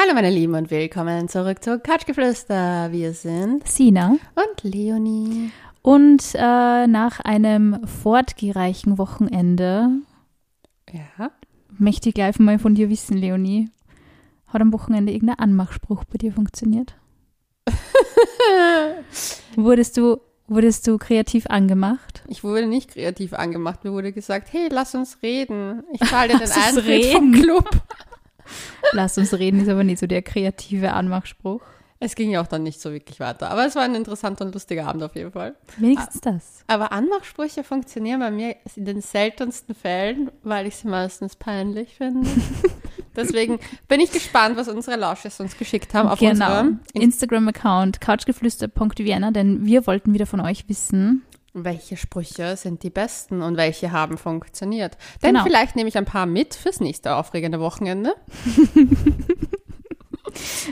Hallo meine Lieben und willkommen zurück zu Couchgeflüster. Wir sind Sina. und Leonie. Und äh, nach einem fortgereichen Wochenende Ja. möchte ich gleich mal von dir wissen, Leonie. Hat am Wochenende irgendein Anmachspruch bei dir funktioniert? wurdest, du, wurdest du kreativ angemacht? Ich wurde nicht kreativ angemacht. Mir wurde gesagt, hey, lass uns reden. Ich zahle dir den Eintritt vom. Club. Lass uns reden, ist aber nicht so der kreative Anmachspruch. Es ging ja auch dann nicht so wirklich weiter. Aber es war ein interessanter und lustiger Abend auf jeden Fall. Wenigstens das. Aber Anmachsprüche funktionieren bei mir in den seltensten Fällen, weil ich sie meistens peinlich finde. Deswegen bin ich gespannt, was unsere Lausches uns geschickt haben auf genau. unserem Instagram-Account couchgeflüster.vienna, denn wir wollten wieder von euch wissen, welche Sprüche sind die besten und welche haben funktioniert. Denn Genau. vielleicht nehme ich ein paar mit fürs nächste aufregende Wochenende.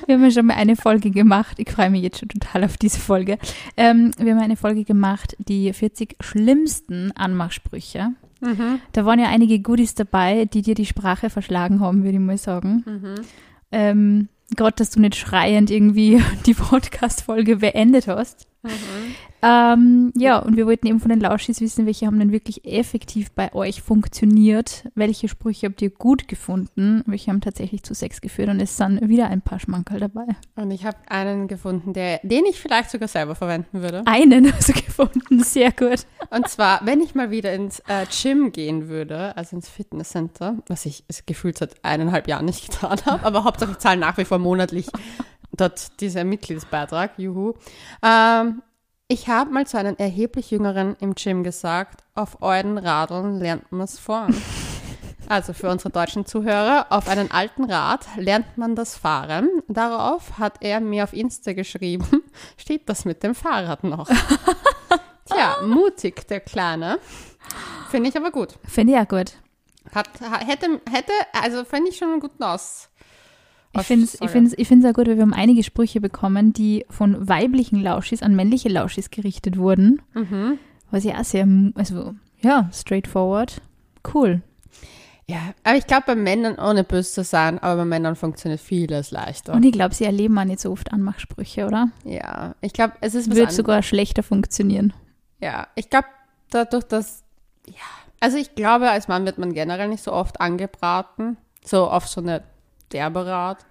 Wir haben ja schon mal eine Folge gemacht. Ich freue mich jetzt schon total auf diese Folge. Ähm, wir haben eine Folge gemacht, die 40 schlimmsten Anmachsprüche. Da waren ja einige Goodies dabei, die dir die Sprache verschlagen haben, würde ich mal sagen. Ähm, Gerade, dass du nicht schreiend irgendwie die Podcast-Folge beendet hast. Ähm, ja, und wir wollten eben von den Lauschis wissen, welche haben denn wirklich effektiv bei euch funktioniert, welche Sprüche habt ihr gut gefunden, welche haben tatsächlich zu Sex geführt und es sind wieder ein paar Schmankerl dabei. Und ich habe einen gefunden, der, den ich vielleicht sogar selber verwenden würde. Einen hast du gefunden, sehr gut. Und zwar, wenn ich mal wieder ins äh, Gym gehen würde, also ins Fitnesscenter, was ich es gefühlt seit eineinhalb Jahren nicht getan habe, aber Hauptsache ich zahle nach wie vor monatlich dort diesen Mitgliedsbeitrag, juhu. Ähm, ich habe mal zu einem erheblich Jüngeren im Gym gesagt, auf euren Radeln lernt man es fahren. Also für unsere deutschen Zuhörer, auf einen alten Rad lernt man das Fahren. Darauf hat er mir auf Insta geschrieben, steht das mit dem Fahrrad noch. Tja, mutig, der Kleine. Finde ich aber gut. Finde ich auch gut. Hat, ha- hätte, hätte, also finde ich schon einen guten Aus. Ich finde es ich find's, ich find's auch gut, weil wir haben einige Sprüche bekommen, die von weiblichen Lauschis an männliche Lauschis gerichtet wurden. Mhm. Was ja auch sehr, also ja, straightforward. Cool. Ja, aber ich glaube, bei Männern, ohne böse zu sein, aber bei Männern funktioniert vieles leichter. Und ich glaube, sie erleben auch nicht so oft Anmachsprüche, oder? ja, ich glaube, es ist Wird sogar schlechter funktionieren. Ja, ich glaube, dadurch, dass, ja, also ich glaube, als Mann wird man generell nicht so oft angebraten, so auf so eine derbe Art.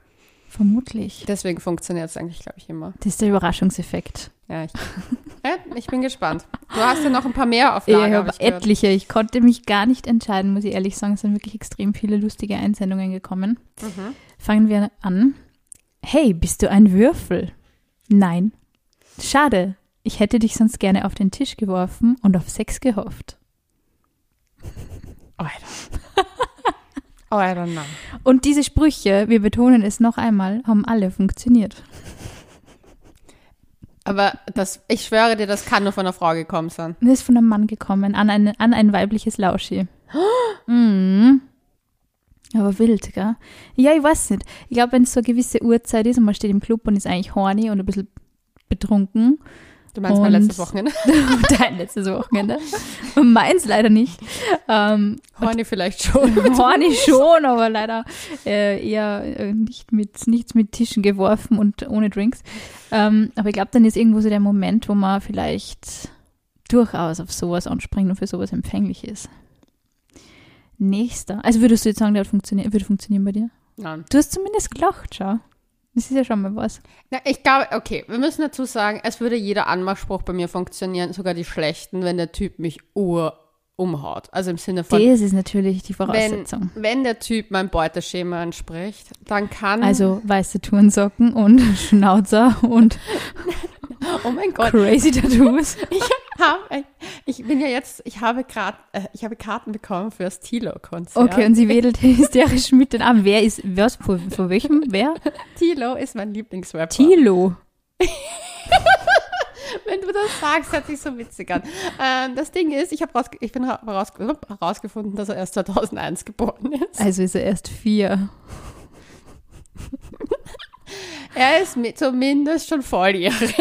Vermutlich. Deswegen funktioniert es eigentlich, glaube ich, immer. Das ist der Überraschungseffekt. Ja ich, ich bin gespannt. Du hast ja noch ein paar mehr auf Ich Lager, habe ich gehört. etliche. Ich konnte mich gar nicht entscheiden, muss ich ehrlich sagen. Es sind wirklich extrem viele lustige Einsendungen gekommen. Mhm. Fangen wir an. Hey, bist du ein Würfel? Nein. Schade. Ich hätte dich sonst gerne auf den Tisch geworfen und auf Sex gehofft. Alter. Alter, nein. Und diese Sprüche, wir betonen es noch einmal, haben alle funktioniert. Aber das, ich schwöre dir, das kann nur von einer Frau gekommen sein. Das ist von einem Mann gekommen, an ein, an ein weibliches Lauschi. Mhm. Aber wild, gell? Ja, ich weiß nicht. Ich glaube, wenn es so eine gewisse Uhrzeit ist und man steht im Club und ist eigentlich horny und ein bisschen betrunken, Du meinst mein letztes Wochenende? dein letztes Wochenende, und meins leider nicht, ähm, Horny vielleicht schon. horny schon, aber leider äh, eher äh, nicht mit, nichts mit Tischen geworfen und ohne Drinks. Ähm, aber ich glaube, dann ist irgendwo so der Moment, wo man vielleicht durchaus auf sowas anspringt und für sowas empfänglich ist. Nächster. Also würdest du jetzt sagen, der hat funktioniert, würde funktionieren bei dir? Nein. Du hast zumindest gelacht, schau. Das ist ja schon mal was. Ja, ich glaube, okay, wir müssen dazu sagen, es würde jeder Anmachspruch bei mir funktionieren, sogar die schlechten, wenn der Typ mich ur umhaut. Also im Sinne von, Das ist natürlich die wenn, Voraussetzung. wenn der Typ mein Beuteschema entspricht, dann kann, Also weiße Turnsocken und Schnauzer und oh mein Gott, crazy Tattoos. Habe, ich bin ja jetzt, ich habe gerade, äh, ich habe Karten bekommen für das Tilo-Konzert. Okay, und sie wedelt hysterisch mit den Armen. Wer ist, was, von, von welchem? Wer? Tilo ist mein Lieblingsrapper. Tilo. Wenn du das sagst, hört sich so witzig an. Ähm, das Ding ist, ich habe raus, ich bin ra- raus, herausgefunden, dass er erst 2001 geboren ist. Also ist er erst vier. Er ist mi- zumindest schon volljährig.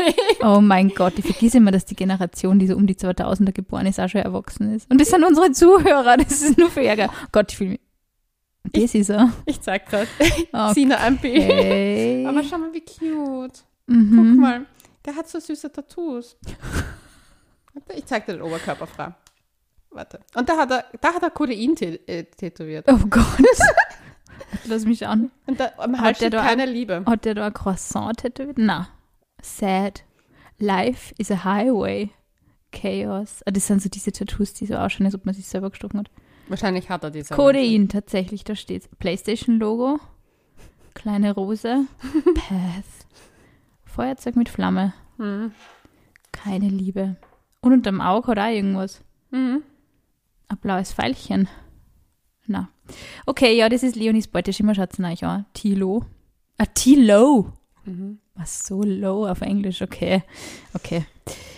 Oh mein Gott, ich vergesse immer, dass die Generation, die so um die 2000er geboren ist, auch schon erwachsen ist. Und das sind unsere Zuhörer, das ist nur für Ärger. Gott, ich fühle mich. Das ist er. Ich zeig gerade. Sina ein Bild. Okay. Aber schau mal, wie cute. Mhm. Guck mal, der hat so süße Tattoos. Ich zeig dir den Oberkörper frei. Warte. Und da hat er, da hat er Codein tä äh, tätowiert. Oh Gott. Lass mich an. Und da am Hat Hals der steht da- keine Liebe. Hat der da ein Croissant tätowiert? Na. Sad. Life is a highway. Chaos. Ah, das sind so diese Tattoos, die so ausschauen, als ob man sich selber gestochen hat. Wahrscheinlich hat er diese. Codein, tatsächlich, da steht PlayStation-Logo. Kleine Rose. Path. Feuerzeug mit Flamme. Mhm. Keine Liebe. Und unterm Auge hat auch irgendwas. Mhm. Ein blaues Pfeilchen. Na. Okay, ja, das ist Leonis Beuteschimmer, schaut's euch an. Tilo. Ah, Tilo. Mhm. Was so low auf Englisch, okay. Okay.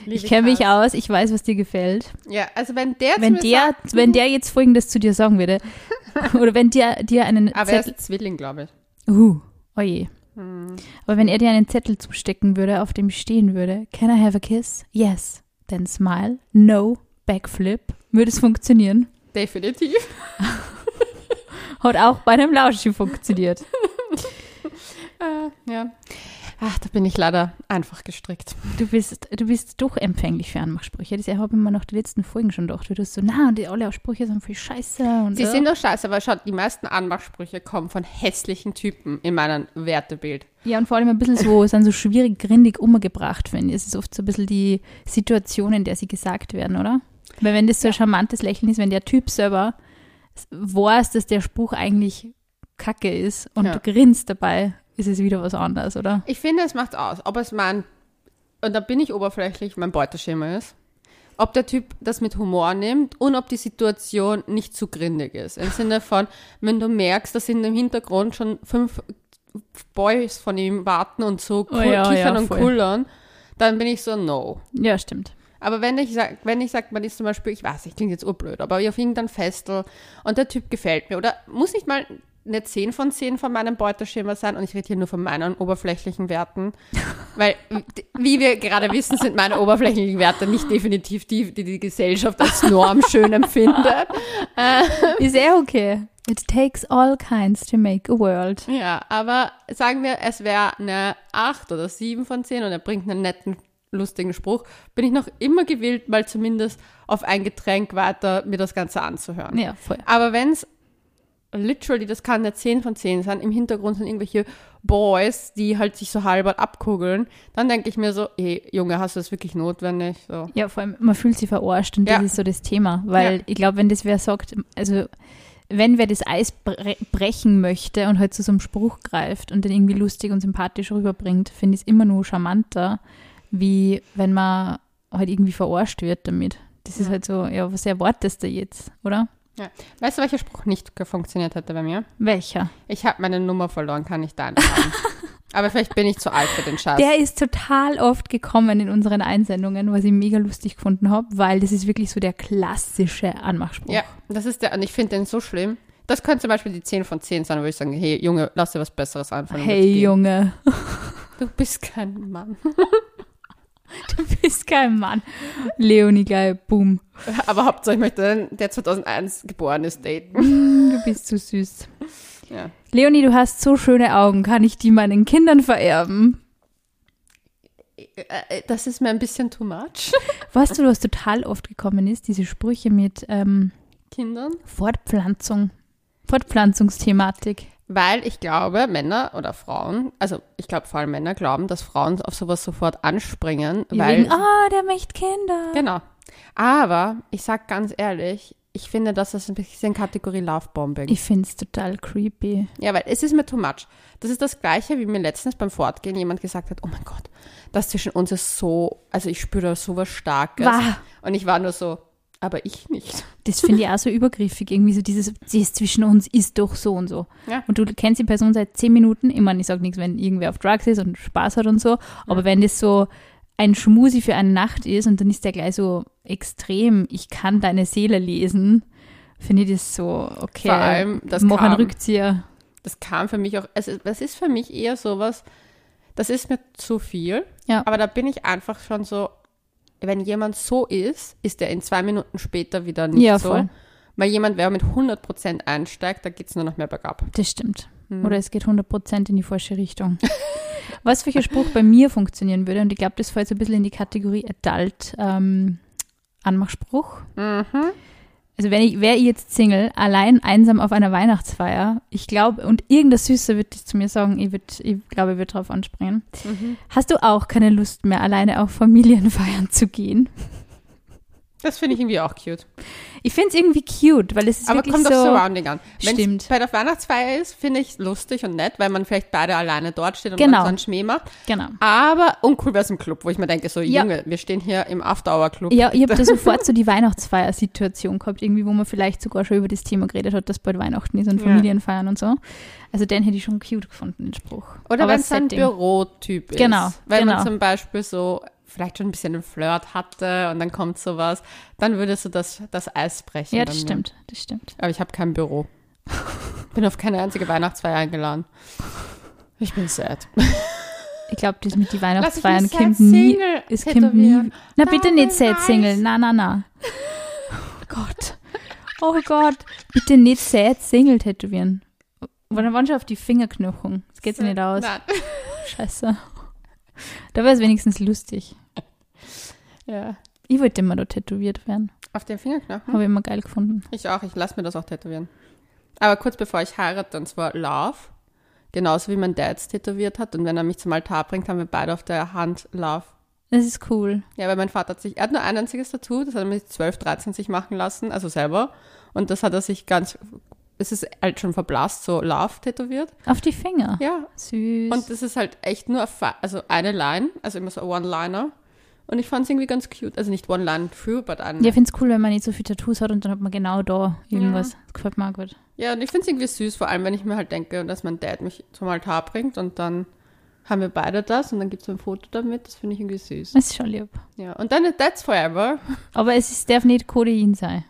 Liebe Ich kenne mich aus, ich weiß, was dir gefällt. Ja, also wenn der zu Wenn der, sagt, wenn der jetzt folgendes zu dir sagen würde, oder wenn der dir einen aber er Zettel, ist Zwilling, glaube ich. uh, oje. Mhm. Aber wenn er dir einen Zettel zustecken würde, auf dem stehen würde, can I have a kiss? Yes. Then smile. No. Backflip. Würde es funktionieren? Definitiv. Hat auch bei einem Lauschi funktioniert. Äh, ja. Ach, da bin ich leider einfach gestrickt. Du bist, du bist doch empfänglich für Anmachsprüche. Das habe ich mir nach den letzten Folgen schon gedacht. Du hast so, na, und die alle Sprüche sind voll scheiße. Und Sie äh. sind doch scheiße, aber schaut, die meisten Anmachsprüche kommen von hässlichen Typen in meinem Wertebild. Ja, und vor allem ein bisschen so, sind so schwierig grindig umgebracht, finde ich. Es ist oft so ein bisschen die Situation, in der sie gesagt werden, oder? Weil wenn das so ein charmantes Lächeln ist, wenn der Typ selber weiß, dass der Spruch eigentlich kacke ist und Ja. du grinst dabei, ist es wieder was anderes, oder? Ich finde, es macht aus, ob es mein, und da bin ich oberflächlich, mein Beuteschema ist. Ob der Typ das mit Humor nimmt und ob die Situation nicht zu grindig ist. Im Sinne von, wenn du merkst, dass in dem Hintergrund schon fünf Boys von ihm warten und so Oh ja, kichern ja, und kullern, dann bin ich so, no. Ja, stimmt. Aber wenn ich sag, wenn ich sag, man ist zum Beispiel, ich weiß, ich klingt jetzt urblöd, aber auf irgendein Festel und der Typ gefällt mir oder muss nicht mal eine 10 von 10 von meinem Beuteschema sein und ich rede hier nur von meinen oberflächlichen Werten, weil, wie wir gerade wissen, sind meine oberflächlichen Werte nicht definitiv die, die die Gesellschaft als Norm schön empfindet. Ist eh okay. It takes all kinds to make a world. Ja, aber sagen wir, es wäre eine 8 oder 7 von 10 und er bringt einen netten, lustigen Spruch, bin ich noch immer gewillt, mal zumindest auf ein Getränk weiter mir das Ganze anzuhören. Ja, voll. Aber wenn es literally, das kann eine 10 von 10 sein, im Hintergrund sind irgendwelche Boys, die halt sich so halber abkugeln, dann denke ich mir so, hey, Junge, hast du das wirklich notwendig? So. Ja, vor allem, man fühlt sich verarscht und Ja. das ist so das Thema. Weil Ja. ich glaube, wenn das wer sagt, also wenn wer das Eis bre brechen möchte und halt zu so einem Spruch greift und den irgendwie lustig und sympathisch rüberbringt, finde ich es immer nur charmanter, wie wenn man halt irgendwie verarscht wird damit. Das ist Ja. halt so, ja, was erwartest du jetzt, oder? Weißt du, welcher Spruch nicht funktioniert hätte bei mir? Welcher? Ich habe meine Nummer verloren, kann ich deine haben. Aber vielleicht bin ich zu alt für den Scheiß. Der ist total oft gekommen in unseren Einsendungen, was ich mega lustig gefunden habe, weil das ist wirklich so der klassische Anmachspruch. ja, das ist der, und ich finde den so schlimm. Das könnte zum Beispiel die 10 von 10 sein, wo ich sagen, hey, Junge, lass dir was Besseres und Hey. Junge, Du bist kein Mann. du bist kein Mann. Leonie gleich, boom. Aber Hauptsache, ich möchte den, der 2001 geboren ist, daten. Du bist so süß. Ja. Leonie, du hast so schöne Augen. Kann ich die meinen Kindern vererben? Äh, Das ist mir ein bisschen too much. Weißt du, was total oft gekommen ist? Diese Sprüche mit ähm, Kindern. Fortpflanzung. Fortpflanzungsthematik. Weil ich glaube, Männer oder Frauen, also ich glaube vor allem Männer glauben, dass Frauen auf sowas sofort anspringen, weil. Wegen, ah, der möchte Kinder. Genau. Aber ich sag ganz ehrlich, ich finde, das ist ein bisschen Kategorie Lovebombing. Ich finde es total creepy. Ja, weil es ist mir too much. Das ist das Gleiche, wie mir letztens beim Fortgehen jemand gesagt hat, oh mein Gott, das zwischen uns ist so, also ich spüre da sowas Starkes. Wah. Und ich war nur so, aber ich nicht. Das finde ich auch so übergriffig. Irgendwie so dieses, das zwischen uns ist doch so und so. Ja. Und du kennst die Person seit zehn Minuten. Ich meine, ich sage nichts, wenn irgendwer auf Drugs ist und Spaß hat und so. Aber wenn das so ein Schmusi für eine Nacht ist und dann ist der gleich so extrem, ich kann deine Seele lesen, finde ich das so, okay, Vor allem, das mach einen kam- Rückzieher. Das kam für mich auch, also das ist für mich eher sowas, das ist mir zu viel. Ja. Aber da bin ich einfach schon so, wenn jemand so ist, ist er in zwei Minuten später wieder nicht Ja, so. voll. Weil jemand, wer mit 100% einsteigt, da geht es nur noch mehr bergab. Das stimmt. Hm. Oder es geht 100% in die falsche Richtung. Was welcher Spruch bei mir funktionieren würde, und ich glaube, das fällt so ein bisschen in die Kategorie Adult ähm, Anmachspruch. Mhm. Also wenn ich, wäre ich jetzt Single, allein einsam auf einer Weihnachtsfeier, ich glaube, und irgendein Süßer wird zu mir sagen, ich, würd, ich glaube, ich würde drauf anspringen. Mhm. Hast du auch keine Lust mehr, alleine auf Familienfeiern zu gehen? Das finde ich irgendwie auch cute. Ich finde es irgendwie cute, weil es ist Aber wirklich kommt so. auf Surrounding an. Wenn Stimmt. es bei der Weihnachtsfeier ist, finde ich lustig und nett, weil man vielleicht beide alleine dort steht und Genau. man so einen Schmäh macht. Genau. Aber uncool wäre es im Club, wo ich mir denke, so, Ja. Junge, wir stehen hier im After-Hour-Club. Ja, ich habe da sofort so die Weihnachtsfeier-Situation gehabt, irgendwie, wo man vielleicht sogar schon über das Thema geredet hat, dass bald Weihnachten ist und Ja. Familienfeiern und so. Also den hätte ich schon cute gefunden, den Spruch. Oder wenn es ein. Bürotyp ist. Genau, Wenn genau. man zum Beispiel so vielleicht schon ein bisschen einen Flirt hatte und dann kommt sowas, dann würde so das, das Eis brechen. Ja, das mir. stimmt, das stimmt. Aber ich habe kein Büro. Bin auf keine einzige Weihnachtsfeier eingeladen. Ich bin sad. Ich glaube, das mit die Weihnachtsfeiern kommt nie. Es kommt nie. Na bitte nicht Sad Single. Na, na, na. Oh Gott. Oh Gott. Bitte nicht Sad Single tätowieren. Weil dann waren schon auf die Fingerknochen. Das geht ja nicht aus. Nein. Scheiße. Da wäre es wenigstens lustig. Ja. Ich wollte immer da tätowiert werden. Auf den Fingerknochen? Habe ich immer geil gefunden. Ich auch, ich lasse mir das auch tätowieren. Aber kurz bevor ich heirate, und zwar Love. Genauso wie mein Dad es tätowiert hat. Und wenn er mich zum Altar bringt, haben wir beide auf der Hand Love. Das ist cool. Ja, weil mein Vater hat sich, er hat nur ein einziges Tattoo, das hat er mit 12, 13 sich machen lassen, also selber. Und das hat er sich ganz, es ist halt schon verblasst, so Love tätowiert. Auf die Finger. Ja. Süß. Und das ist halt echt nur, also eine Line, also immer so One-Liner. Und ich fand es irgendwie ganz cute. Also nicht One-Line-Through, but eine. ja, ich finde es cool, wenn man nicht so viele Tattoos hat und dann hat man genau da irgendwas. Das gefällt mir auch gut. Ja, und ich finde es irgendwie süß, vor allem wenn ich mir halt denke, dass mein Dad mich zum Altar bringt und dann haben wir beide das und dann gibt es ein Foto damit. Das finde ich irgendwie süß. Das ist schon lieb. Ja, und dann That's Forever. Aber es ist, darf nicht Codein sein.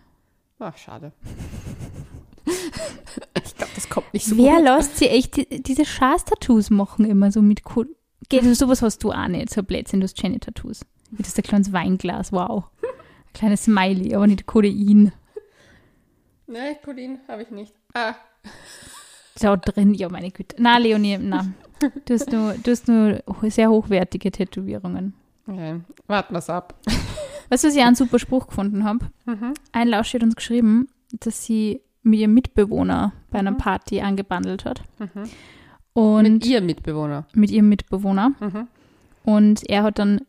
Ach, schade. ich glaube, das kommt nicht so Wer gut. lässt sie echt die, diese Scheiß-Tattoos machen immer so mit Codein? Geht, also sowas hast du auch nicht, so Blödsinn, du hast Jenny-Tattoos. Wie das ist ein kleines Weinglas, wow. Ein kleines Smiley, aber nicht Codein. Nee, Colin habe ich nicht. Ah, Da drin, ja meine Güte. Na, Leonie, na. Du hast nur, du hast nur sehr hochwertige Tätowierungen. okay. Warten wir es ab. Weißt du, was ich auch einen super Spruch gefunden habe? Mhm. Ein Lausch hat uns geschrieben, dass sie mit ihrem Mitbewohner bei einer Party angebandelt hat. Mhm. Und Mit mit, ihr Mitbewohner. ihrem Mitbewohner. Mhm. Und er hat dann,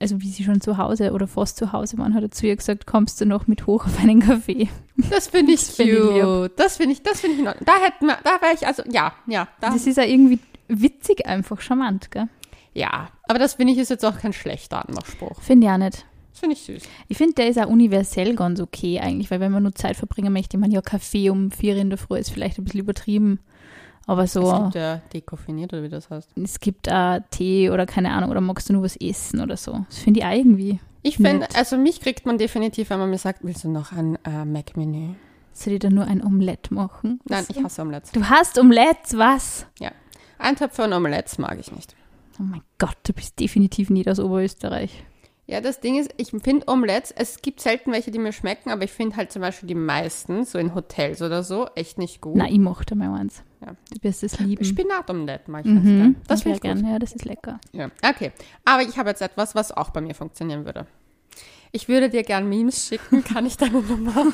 also wie sie schon zu Hause oder fast zu Hause waren, hat er zu ihr gesagt, kommst du noch mit hoch auf einen Kaffee? Das finde ich Das find ich cute. das finde ich, das finde ich. Da hätten wir, da wäre ich, also, ja, ja, da, Das ist ja irgendwie witzig, einfach charmant, gell? ja. Aber das finde ich ist jetzt auch kein schlechter Anmachspruch. Finde ich auch nicht. Das finde ich süß. Ich finde, der ist auch universell ganz okay eigentlich, weil wenn man nur Zeit verbringen möchte, man ja Kaffee um vier in der Früh ist vielleicht ein bisschen übertrieben. Aber Es so, gibt ja dekoffiniert, oder wie das heißt. es gibt auch Tee oder keine Ahnung, oder magst du nur was essen oder so. Das finde ich auch irgendwie. Ich finde, also mich kriegt man definitiv, wenn man mir sagt, willst du noch ein äh, Mac-Menü? Soll ich da nur ein Omelett machen? Nein, ich hasse Omelettes. Du hast Omelette, was? Eintöpfe und Omelettes mag ich nicht. Oh mein Gott, du bist definitiv nicht aus Oberösterreich. Ja, das Ding ist, ich finde Omelettes, es gibt selten welche, die mir schmecken, aber ich finde halt zum Beispiel die meisten, so in Hotels oder so, echt nicht gut. Na, ich mochte mal eins. Ja. Du wirst es lieben. Spinatomelette mag ich Mhm, gern. Das ich finde ich sehr gut. gern. Ja, das ist lecker. Ja. Okay, aber ich habe jetzt etwas, was auch bei mir funktionieren würde. Ich würde dir gern Memes schicken, kann ich deine Nummer haben?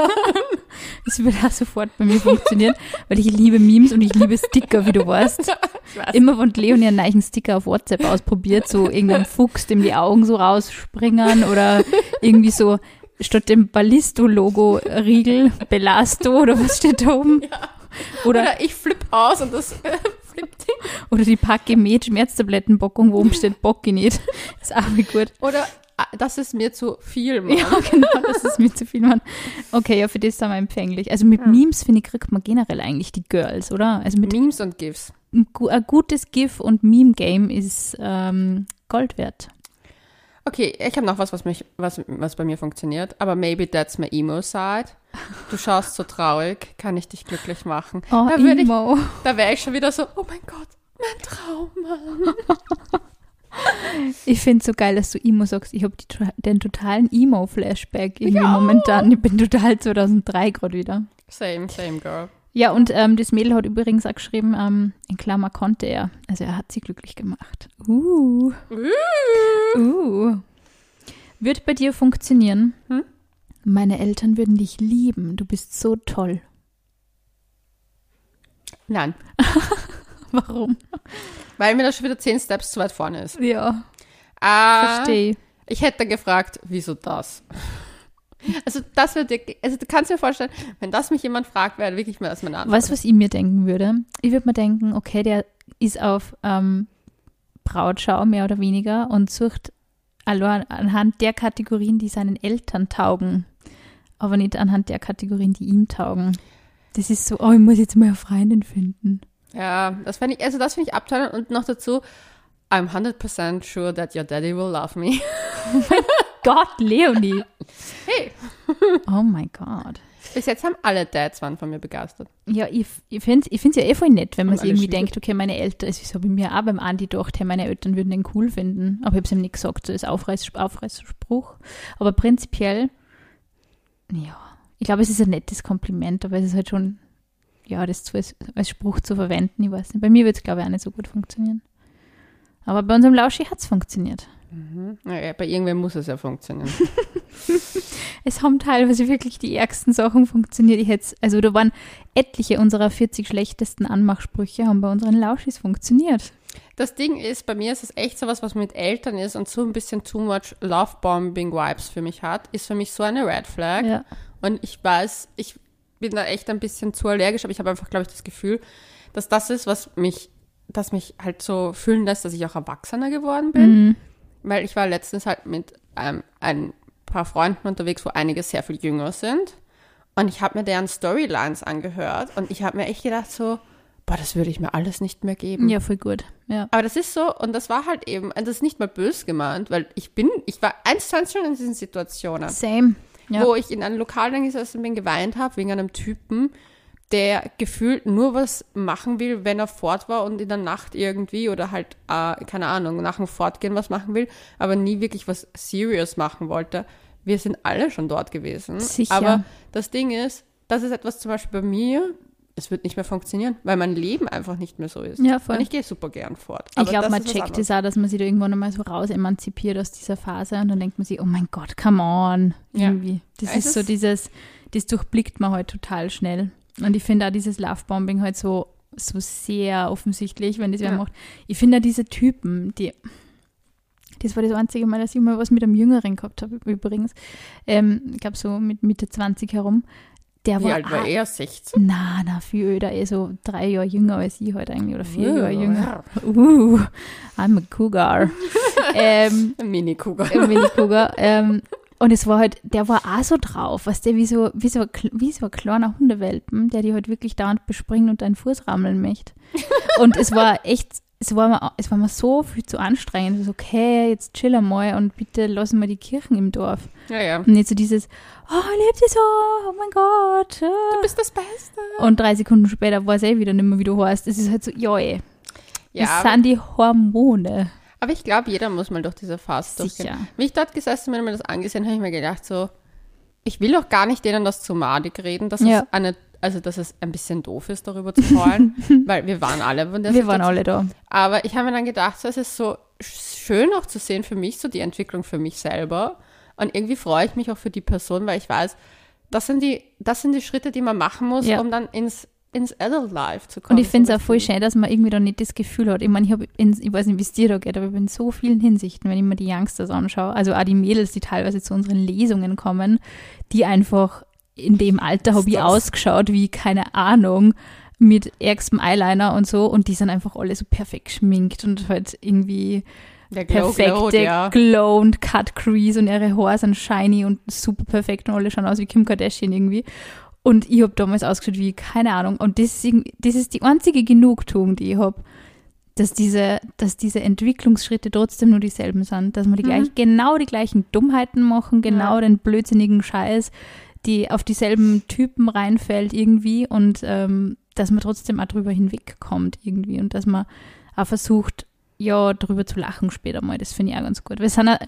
Das würde auch sofort bei mir funktionieren, weil ich liebe Memes und ich liebe Sticker, wie du weißt. Immer wenn Leonie einen neuen Sticker auf WhatsApp ausprobiert, so irgendein Fuchs, dem die Augen so rausspringen oder irgendwie so statt dem Ballisto-Logo Riegel, Belasto oder was steht da oben? Oder, Oder ich flipp aus und das äh, flippt oder die Packe mit Schmerztablettenbockung, wo oben steht Bocki nicht. ist auch gut. Oder das ist mir zu viel, Mann. Ja, genau, das ist mir zu viel, Mann. Okay, ja, für das sind wir empfänglich. Also mit Memes, finde ich, kriegt man generell eigentlich die Girls, oder? Also mit Memes und GIFs. ein gu- ein gutes GIF- und Meme-Game ist ähm, Gold wert. Okay, ich habe noch was, was, mich, was, was bei mir funktioniert, aber maybe that's my emo-side. Du schaust so traurig, kann ich dich glücklich machen? Oh, da würde ich, Emo. da wäre ich schon wieder so, oh mein Gott, mein Traum, Mann. Ich finde es so geil, dass du Emo sagst. Ich habe den totalen Emo-Flashback irgendwie Ja. momentan. Ich bin total 2003 gerade wieder. Same, same, girl. Ja, und ähm, das Mädel hat übrigens auch geschrieben, ähm, in Klammer konnte er. Also er hat sie glücklich gemacht. Uh, uh. Wird bei dir funktionieren? Hm? Meine Eltern würden dich lieben. Du bist so toll. Nein, Warum? weil mir das schon wieder zehn Steps zu weit vorne ist. Ja, Ah, verstehe. Ich hätte gefragt, wieso das? Also das wird dir, also du kannst dir vorstellen, wenn das mich jemand fragt, wäre wirklich mal das meine Antwort. Weißt du, was ich mir denken würde? Ich würde mir denken, okay, der ist auf ähm, Brautschau mehr oder weniger und sucht allein anhand der Kategorien, die seinen Eltern taugen, aber nicht anhand der Kategorien, die ihm taugen. Das ist so, oh, ich muss jetzt mal eine Freundin finden. Ja, das fände ich, also das finde ich abtönend und noch dazu, I'm 100% sure that your daddy will love me. Gott, Leonie. Hey. Oh mein Gott. Bis jetzt haben alle Dads waren von mir begeistert. Ja, ich, ich finde es ich find's ja eh voll nett, wenn man irgendwie Schwieger- denkt, okay, meine Eltern, also ich habe mir auch beim Andi gedacht, hey, meine Eltern würden den cool finden. Aber ich habe es ihm nicht gesagt, so ist Aufreiß, Aufreißspruch. Aber prinzipiell, ja, ich glaube, es ist ein nettes Kompliment, aber es ist halt schon, ja, das zu, als, als Spruch zu verwenden, ich weiß nicht. Bei mir wird es, glaube ich, auch nicht so gut funktionieren. Aber bei unserem Lauschi hat es funktioniert. Naja, bei irgendwem muss es ja funktionieren. Es haben teilweise wirklich die ärgsten Sachen funktioniert. Ich hätt's, also da waren etliche unserer 40 schlechtesten Anmachsprüche haben bei unseren Lauschis funktioniert. Das Ding ist, bei mir ist es echt sowas, was mit Eltern ist und so ein bisschen too much Love-Bombing-Vibes für mich hat, ist für mich so eine Red Flag. Ja. Und ich weiß, ich bin da echt ein bisschen zu allergisch, aber ich habe einfach, glaube ich, das Gefühl, dass das ist, was mich, das mich halt so fühlen lässt, dass ich auch erwachsener geworden bin. Mhm. Weil ich war letztens halt mit ähm, ein paar Freunden unterwegs, wo einige sehr viel jünger sind. Und ich habe mir deren Storylines angehört und ich habe mir echt gedacht so, boah, das würde ich mir alles nicht mehr geben. Ja, voll gut. Ja. Aber das ist so, und das war halt eben, und das ist nicht mal böse gemeint, weil ich bin, ich war eins zu eins schon in diesen Situationen, Same. Ja. wo ich in einem Lokal dann gesessen bin, geweint habe wegen einem Typen, der gefühlt nur was machen will, wenn er fort war und in der Nacht irgendwie oder halt, äh, keine Ahnung, nach dem Fortgehen was machen will, aber nie wirklich was serious machen wollte. Wir sind alle schon dort gewesen. Sicher. Aber das Ding ist, das ist etwas zum Beispiel bei mir, es wird nicht mehr funktionieren, weil mein Leben einfach nicht mehr so ist. Ja, voll. Und ich gehe super gern fort. Ich glaube, man checkt es auch, dass man sich da irgendwann einmal so raus emanzipiert aus dieser Phase und dann denkt man sich, oh mein Gott, come on. Ja. Irgendwie. Das Es ist so dieses, das durchblickt man halt total schnell. Und ich finde auch dieses Lovebombing halt so, so sehr offensichtlich, wenn das wer Ja. macht. Ich finde auch diese Typen, die, das war das einzige Mal, dass ich mal was mit einem Jüngeren gehabt habe, übrigens. Ähm, ich glaube so mit Mitte 20 herum. Der Wie war, alt war er? 16? Na, na, viel öder, eh so drei Jahre jünger als ich heute eigentlich oder vier Uh, Jahre jünger. Uh, I'm a cougar. ähm, Ein Mini-Cougar. ein Mini Cougar. Ähm, und es war halt, der war auch so drauf, was der wie so, wie so, wie so ein kleiner Hundewelpen, der die halt wirklich dauernd bespringen und deinen Fuß rammeln möchte. Und es war echt, es war mir, es war mir so viel zu anstrengend. So, okay, jetzt chill einmal und bitte lassen wir die Kirchen im Dorf. Ja, ja. Und nicht so dieses, oh, lebt sie so, oh mein Gott. Du bist das Beste. Und drei Sekunden später weiß eh wieder nicht mehr, wie du heißt. Es ist halt so, ja, ey, Ja, das aber, sind die Hormone. aber ich glaube, jeder muss mal durch diese Phase durchgehen. Sicher. Wie ich dort gesessen bin und mir das angesehen habe, habe ich mir gedacht, so, ich will doch gar nicht denen das zu madig reden, dass Ja. es eine, also dass es ein bisschen doof ist, darüber zu heulen, weil wir waren alle von der Wir waren alle da. Aber ich habe mir dann gedacht, so, es ist so schön auch zu sehen für mich, so die Entwicklung für mich selber. Und irgendwie freue ich mich auch für die Person, weil ich weiß, das sind die, das sind die Schritte, die man machen muss, Ja. um dann ins, ins Adult Life zu kommen. Und ich finde es auch voll schön, dass man irgendwie da nicht das Gefühl hat. Ich meine, ich, hab in, ich weiß nicht, wie es dir da geht, aber ich bin in so vielen Hinsichten, wenn ich mir die Youngsters anschaue, also auch die Mädels, die teilweise zu unseren Lesungen kommen, die einfach in dem Alter habe ich ausgeschaut wie, keine Ahnung, mit ärgstem Eyeliner und so und die sind einfach alle so perfekt geschminkt und halt irgendwie Der Glow perfekte ja. Glow und Cut Crease und ihre Haare sind shiny und super perfekt und alle schauen aus wie Kim Kardashian irgendwie. Und ich habe damals ausgeschaut wie, keine Ahnung. Und das ist, das ist die einzige Genugtuung, die ich habe, dass diese, dass diese Entwicklungsschritte trotzdem nur dieselben sind. Dass wir die Mhm. gleich, genau die gleichen Dummheiten machen, genau Ja. den blödsinnigen Scheiß, die auf dieselben Typen reinfällt irgendwie und ähm, dass man trotzdem auch drüber hinwegkommt irgendwie und dass man auch versucht, ja, drüber zu lachen später mal. Das finde ich auch ganz gut. Es sind, auch-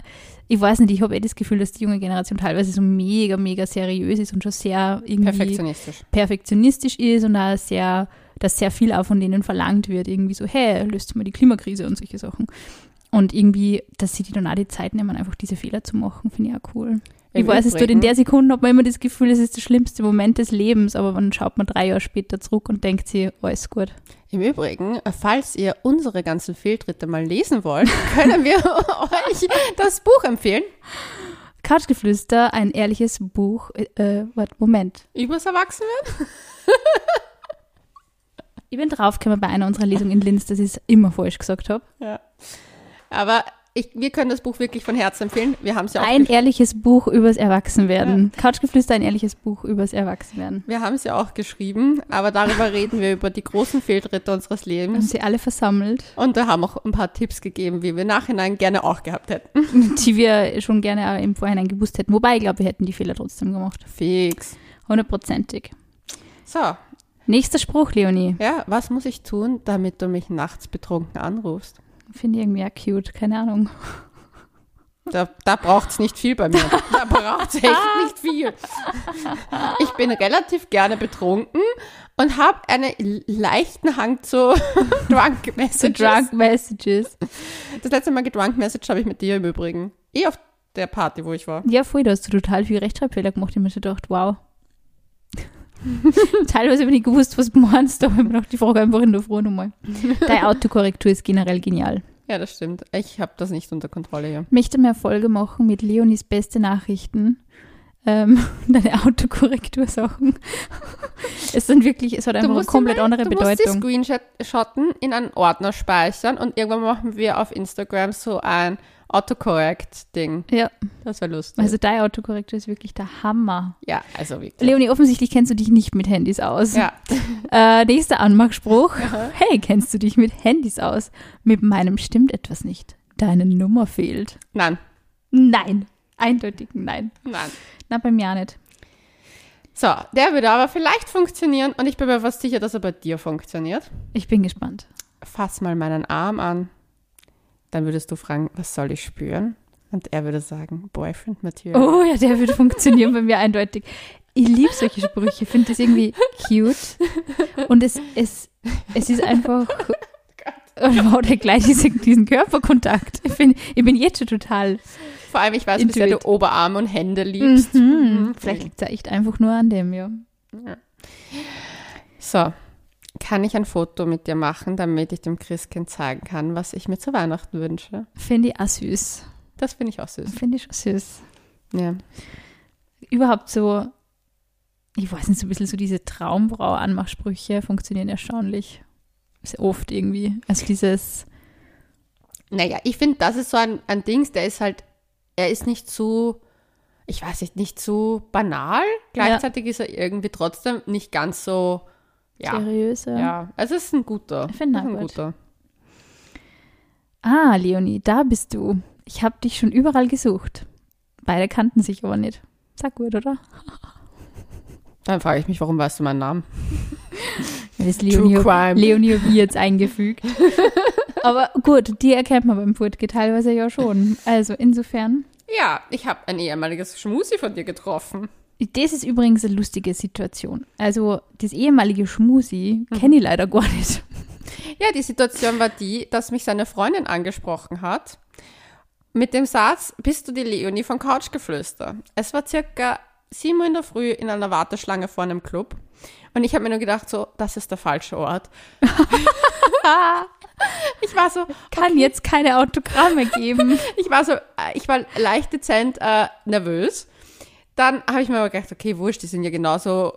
ich weiß nicht, ich habe eh das Gefühl, dass die junge Generation teilweise so mega, mega seriös ist und schon sehr irgendwie Perfektionistisch. perfektionistisch ist und auch sehr, dass sehr viel auch von denen verlangt wird. Irgendwie so, hey, löst mal die Klimakrise und solche Sachen. Und irgendwie, dass sie die dann auch die Zeit nehmen, einfach diese Fehler zu machen, finde ich auch cool. Im ich weiß, es tut in der Sekunde, hat man immer das Gefühl, es ist der schlimmste Moment des Lebens, aber dann schaut man drei Jahre später zurück und denkt sich, alles gut. Im Übrigen, falls ihr unsere ganzen Fehltritte mal lesen wollt, können wir euch das Buch empfehlen. Couchgeflüster, ein ehrliches Buch. Äh, äh, Moment. Übers Erwachsenwerden. Ich bin draufgekommen bei einer unserer Lesungen in Linz, dass ich es immer falsch gesagt habe. Ja. Aber ich, wir können das Buch wirklich von Herzen empfehlen. Wir haben es ja auch Ein ehrliches Buch übers Erwachsenwerden. Couchgeflüster, ein ehrliches Buch übers Erwachsenwerden. wir haben es ja auch geschrieben, aber darüber reden wir über die großen Fehltritte unseres Wir haben Lebens. sie alle versammelt, Und da haben auch ein paar Tipps gegeben, wie wir Nachhinein gerne auch gehabt hätten. die wir schon gerne im Vorhinein gewusst hätten. Wobei, ich glaube, wir hätten die Fehler trotzdem gemacht. Fix. Hundertprozentig. So, Nächster Spruch, Leonie. ja, was muss ich tun, damit du mich nachts betrunken anrufst? Finde ich irgendwie auch cute. Keine Ahnung. Da, da braucht es nicht viel bei mir. Da braucht es echt nicht viel. Ich bin relativ gerne betrunken und habe einen leichten Hang zu Drunk Messages. drunk messages. Das letzte Mal gedrunk Message habe ich mit dir im Übrigen. Eh auf der Party, wo ich war. Ja, voll, da hast du total viel Rechtschreibfehler gemacht. Ich habe mir gedacht, wow. Teilweise habe ich nicht gewusst, was du meinst, aber ich habe die Frage einfach in der Früh nochmal. Deine Autokorrektur ist generell genial. Ja, das stimmt. Ich habe das nicht unter Kontrolle hier. Ich möchte mehr Folge machen mit Leonis beste Nachrichten. Ähm, deine Autokorrektursachen. es sind wirklich, es hat einfach eine komplett die, andere du Bedeutung. musst die Screenshotten in einen Ordner speichern und irgendwann machen wir auf Instagram so ein Autocorrect-Ding. Ja, Das wäre lustig. also deine Autokorrektur ist wirklich der Hammer. ja, also wirklich. Leonie, offensichtlich kennst du dich nicht mit Handys aus. Ja. Äh, nächster Anmachspruch. Hey, kennst du dich mit Handys aus? Mit meinem stimmt etwas nicht. Deine Nummer fehlt. Nein, Nein. Eindeutig nein. nein. Na, bei mir auch nicht. So, der würde aber vielleicht funktionieren und ich bin mir fast sicher, dass er bei dir funktioniert. Ich bin gespannt. Fass mal meinen Arm an. Dann würdest du fragen, was soll ich spüren? Und er würde sagen, Boyfriend Material. Oh ja, der würde funktionieren bei mir eindeutig. Ich liebe solche Sprüche, finde das irgendwie cute. Und es, es, es ist einfach. Und wow, der gleich diese, diesen Körperkontakt. Ich bin, ich bin jetzt schon total. Vor allem, ich weiß, wie sehr du Intuit. Oberarme und Hände liebst. Mhm. Mhm. Vielleicht liegt es echt einfach nur an dem, ja. So, kann ich ein Foto mit dir machen, damit ich dem Christkind zeigen kann, was ich mir zu Weihnachten wünsche? Finde ich auch süß. Das finde ich auch süß. Finde ich schon süß. Ja. Überhaupt so, ich weiß nicht, so ein bisschen so diese Traumbrau-Anmachsprüche funktionieren erstaunlich. Sehr oft irgendwie. Also dieses, Naja, ich finde, das ist so ein, ein Dings, der ist halt, er ist nicht zu, ich weiß nicht, nicht zu banal. Gleichzeitig ist er irgendwie trotzdem nicht ganz so, ja. seriöse. Ja, also es ist ein guter. Ich finde ein gut. guter. Ah, Leonie, da bist du. Ich habe dich schon überall gesucht. Beide kannten sich aber nicht. Sag gut, oder? Dann frage ich mich, warum weißt du meinen Namen? Das ist Leonie, True Crime. Leonie ich jetzt eingefügt. aber gut, die erkennt man beim Furtge teilweise ja schon. Also insofern. Ja, ich habe ein ehemaliges Schmusi von dir getroffen. Das ist übrigens eine lustige Situation. Also das ehemalige Schmusi kenne ich leider gar nicht. Ja, die Situation war die, dass mich seine Freundin angesprochen hat mit dem Satz, bist du die Leonie von Couchgeflüster? Es war circa 7 Uhr in der Früh in einer Warteschlange vor einem Club und ich habe mir nur gedacht, so, das ist der falsche Ort. ich war so, Kann jetzt keine Autogramme geben. ich war so, äh, ich war leicht dezent äh, nervös. Dann habe ich mir aber gedacht, okay, wurscht, die sind ja genauso.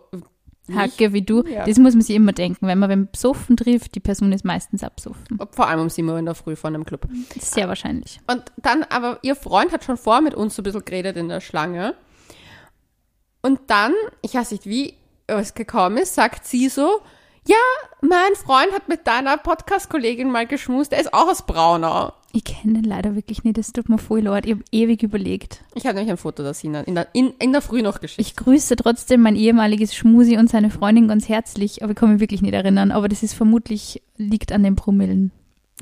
Hacke wie du. Ja. Das muss man sich immer denken. Wenn man beim Besoffen trifft, die Person ist meistens absoffen. Vor allem um 7 Uhr in der Früh vor einem Club. Sehr wahrscheinlich. Und dann aber, ihr Freund hat schon vor mit uns so ein bisschen geredet in der Schlange. Und dann, ich weiß nicht, wie es gekommen ist, sagt sie so, ja, mein Freund hat mit deiner Podcast-Kollegin mal geschmust, der ist auch aus Braunau. Ich kenne den leider wirklich nicht. Das tut mir voll leid. Ich habe ewig überlegt. Ich habe nämlich ein Foto der Sina in der, in, in der Früh noch geschickt. Ich grüße trotzdem mein ehemaliges Schmusi und seine Freundin ganz herzlich, aber ich kann mich wirklich nicht erinnern. Aber das ist vermutlich, liegt an den Promillen.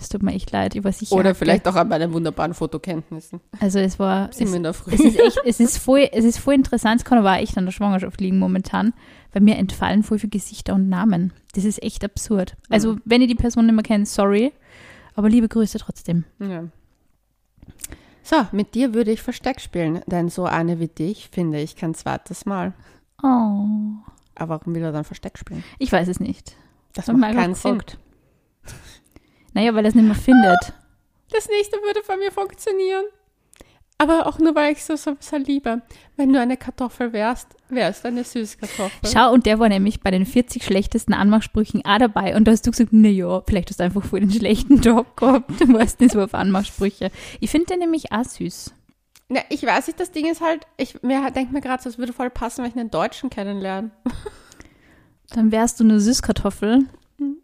Es tut mir echt leid, ich war sicher. Oder vielleicht auch an meinen wunderbaren Fotokenntnissen. Also es war. Sind es, in der Früh. es ist echt, es ist voll, es ist voll interessant, es kann aber auch echt an der Schwangerschaft liegen momentan, weil mir entfallen voll viele Gesichter und Namen. Das ist echt absurd. Also, Mhm. wenn ihr die Person nicht mehr kennt, sorry, aber liebe Grüße trotzdem. Ja. So, mit dir würde ich Versteck spielen, denn so eine wie dich finde ich kein zweites Mal. Oh. Aber warum will er dann Versteck spielen? Ich weiß es nicht. Das mich macht keinen Sinn. Naja, weil er es nicht mehr findet. Das nächste würde bei mir funktionieren. Aber auch nur, weil ich so, so, so liebe. Wenn du eine Kartoffel wärst, wärst du eine Süßkartoffel. Schau, und der war nämlich bei den 40 schlechtesten Anmachsprüchen auch dabei. Und da hast du gesagt, na ja, vielleicht hast du einfach voll den schlechten Job gehabt. Du weißt nicht so auf Anmachsprüche. Ich finde den nämlich auch süß. Na, ich weiß nicht, das Ding ist halt, ich mir denke mir gerade so, es würde voll passen, wenn ich einen Deutschen kennenlerne. Dann wärst du eine Süßkartoffel.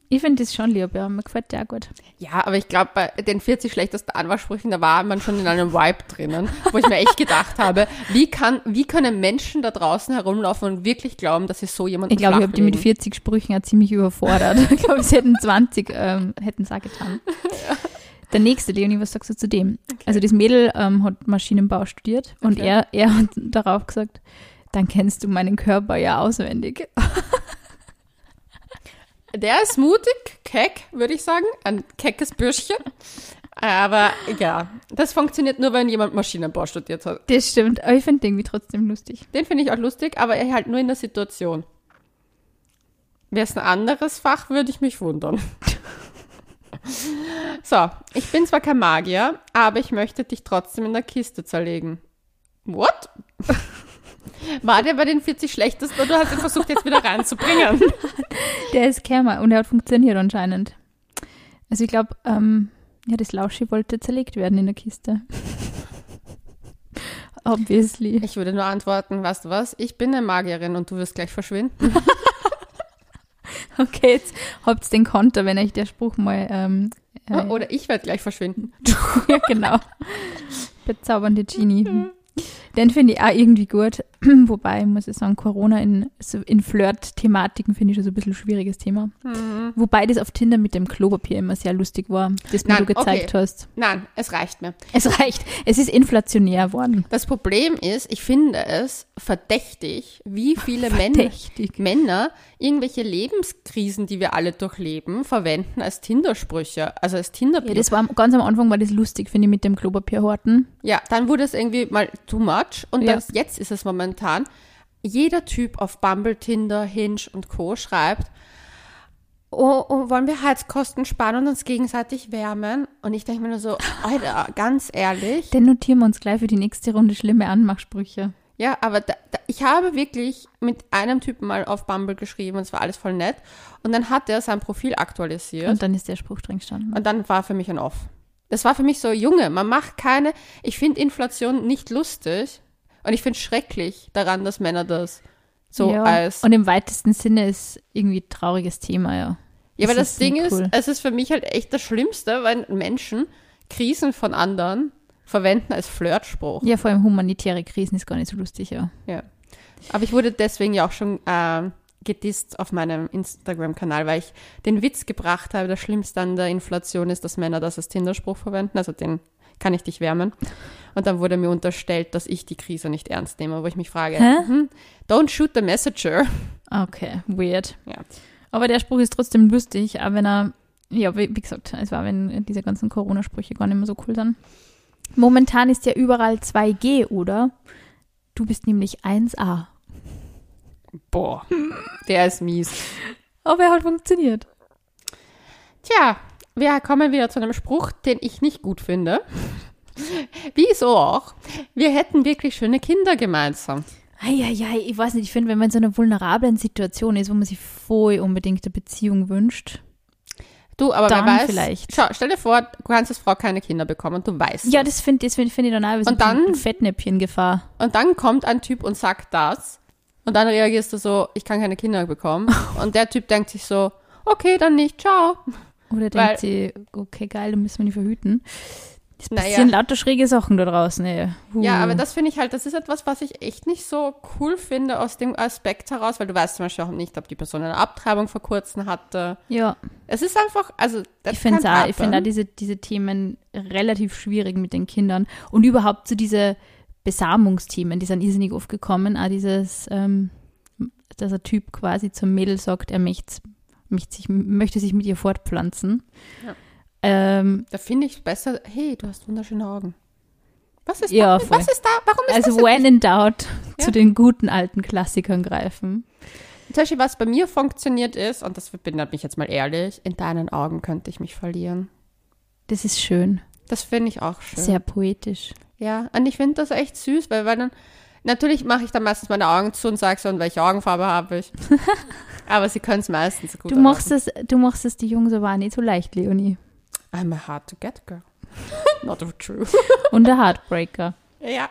Ich finde das schon lieb, ja. Mir gefällt der auch gut. Ja, aber ich glaube, bei den 40 schlechtesten Anmachsprüchen, da war man schon in einem Vibe drinnen, wo ich mir echt gedacht habe, wie, kann, wie können Menschen da draußen herumlaufen und wirklich glauben, dass sie so jemanden Ich glaube, ich habe die mit flachlegen? 40 Sprüchen ja ziemlich überfordert. ich glaube, sie hätten 20, ähm, hätten es auch getan. Der nächste, Leonie, was sagst du zu dem? Also das Mädel ähm, hat Maschinenbau studiert und Okay. er, er hat darauf gesagt, dann kennst du meinen Körper ja auswendig. Der ist mutig, keck, würde ich sagen. Ein keckes Bürschchen. Aber ja, das funktioniert nur, wenn jemand Maschinenbau studiert hat. Das stimmt, aber ich finde den irgendwie trotzdem lustig. Den finde ich auch lustig, aber er halt nur in der Situation. Wäre es ein anderes Fach, würde ich mich wundern. so, ich bin zwar kein Magier, aber ich möchte dich trotzdem in der Kiste zerlegen. What? War der bei den 40 schlechtesten oder hast du versucht, jetzt wieder reinzubringen? Der ist Kermer und er hat funktioniert anscheinend. Also ich glaube, ähm, ja, das Lauschi wollte zerlegt werden in der Kiste. Obviously. Ich würde nur antworten, weißt du was, ich bin eine Magierin und du wirst gleich verschwinden. Okay, jetzt habt den Konter, wenn euch der Spruch mal ähm, äh, Oder ich werde gleich verschwinden. ja, genau. Bezaubernde Genie. Den finde ich auch irgendwie gut. Wobei, muss ich sagen, Corona in, in Flirt-Thematiken finde ich schon so ein bisschen ein schwieriges Thema. Mhm. Wobei das auf Tinder mit dem Klopapier immer sehr lustig war, das mir Nein, du gezeigt okay. hast. Nein, es reicht mir. Es reicht. Es ist inflationär worden. Das Problem ist, ich finde es verdächtig, wie viele Männer, Verdächtig. Männer irgendwelche Lebenskrisen, die wir alle durchleben, verwenden als Tindersprüche, also als tinder Ja, das war ganz am Anfang war das lustig, finde ich, mit dem Klopapier horten. Ja, dann wurde es irgendwie mal too much und Ja. das, jetzt ist es momentan, jeder Typ auf Bumble, Tinder, Hinge und Co. schreibt, oh, oh, wollen wir Heizkosten sparen und uns gegenseitig wärmen? Und ich denke mir nur so, Alter, ganz ehrlich. Den notieren wir uns gleich für die nächste Runde schlimme Anmachsprüche. Ja, aber da, da, ich habe wirklich mit einem Typen mal auf Bumble geschrieben und es war alles voll nett. Und dann hat er sein Profil aktualisiert Und dann ist der Spruch drin gestanden. und dann war für mich ein Off. Das war für mich so, Junge, man macht keine, ich finde Inflation nicht lustig und ich finde schrecklich daran, dass Männer das so ja. als. Und im weitesten Sinne ist irgendwie ein trauriges Thema, ja. ja, aber das das, ist Ding nicht ist, cool. es ist für mich halt echt das Schlimmste, wenn Menschen Krisen von anderen verwenden als Flirtspruch. Ja, vor allem humanitäre Krisen ist gar nicht so lustig, ja. Ja. Aber ich wurde deswegen ja auch schon ähm, gedisst auf meinem Instagram-Kanal, weil ich den Witz gebracht habe, das Schlimmste an der Inflation ist, dass Männer das als Tinderspruch verwenden, also den kann ich dich wärmen. Und dann wurde mir unterstellt, dass ich die Krise nicht ernst nehme, wo ich mich frage, mhm, don't shoot the messenger. Okay, weird. Ja. Aber der Spruch ist trotzdem lustig, auch wenn er, ja, wie, wie gesagt, es war, wenn diese ganzen Corona-Sprüche gar nicht mehr so cool sind. Momentan ist ja überall 2G, oder? Du bist nämlich 1A. Boah, der ist mies. Aber er hat funktioniert. Tja, wir kommen wieder zu einem Spruch, den ich nicht gut finde. Wieso auch? Wir hätten wirklich schöne Kinder gemeinsam. Eieiei, ich weiß nicht, ich finde, wenn man in so einer vulnerablen Situation ist, wo man sich voll unbedingt eine Beziehung wünscht. Du, aber Dann wer weiß, vielleicht. schau, stell dir vor, du kannst als Frau keine Kinder bekommen und du weißt Ja, das finde find, find ich dann auch Und dann- Fettnäpfchen-Gefahr. Und dann kommt ein Typ und sagt das und dann reagierst du so, ich kann keine Kinder bekommen. und der Typ denkt sich so, okay, dann nicht, ciao. Oder Weil- denkt sie, okay, geil, dann müssen wir die verhüten. Es passieren lauter schräge Sachen da draußen, ey. Uh. Ja, aber das finde ich halt, das ist etwas, was ich echt nicht so cool finde aus dem Aspekt heraus, weil du weißt zum Beispiel auch nicht, ob die Person eine Abtreibung vor kurzem hatte. Ja. Es ist einfach, also das Ich finde auch, ich finde happen. diese, diese Themen relativ schwierig mit den Kindern. Und überhaupt so diese Besamungsthemen, die sind irrsinnig oft gekommen. Auch dieses, ähm, dass ein Typ quasi zum Mädel sagt, er möchte, möchte, sich, möchte sich mit ihr fortpflanzen. Ja. Ähm, Da finde ich es besser, hey, du hast wunderschöne Augen. Was ist Ja, da? voll. Was ist da? Warum ist also das when in doubt Ja. zu den guten alten Klassikern greifen. Zum Beispiel, was bei mir funktioniert ist, und das verbindet mich jetzt mal ehrlich, in deinen Augen könnte ich mich verlieren. Das ist schön, Das finde ich auch schön. sehr poetisch. Ja, und ich finde das echt süß, weil, weil dann, natürlich mache ich dann meistens meine Augen zu und sage so, und welche Augenfarbe habe ich. Aber sie können es meistens gut Du machst, es, du machst es die Jungs aber auch nicht so leicht, Leonie. I'm a hard to get girl. Not true. Und der Heartbreaker. ja.